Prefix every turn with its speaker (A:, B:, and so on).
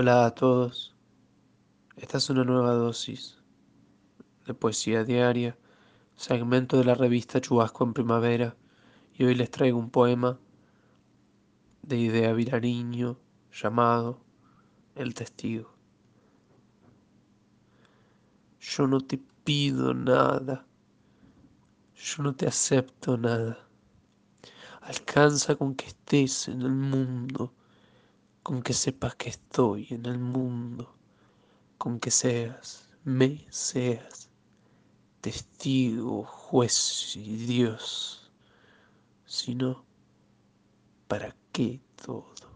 A: Hola a todos. Esta es una nueva dosis de poesía diaria, segmento de la revista Chubasco en Primavera, y hoy les traigo un poema de Idea Vilariño llamado El Testigo. Yo no te pido nada, yo no te acepto nada. Alcanza con que estés en el mundo con que sepas que estoy en el mundo, con que seas, me seas, testigo, juez y Dios, sino, ¿para qué todo?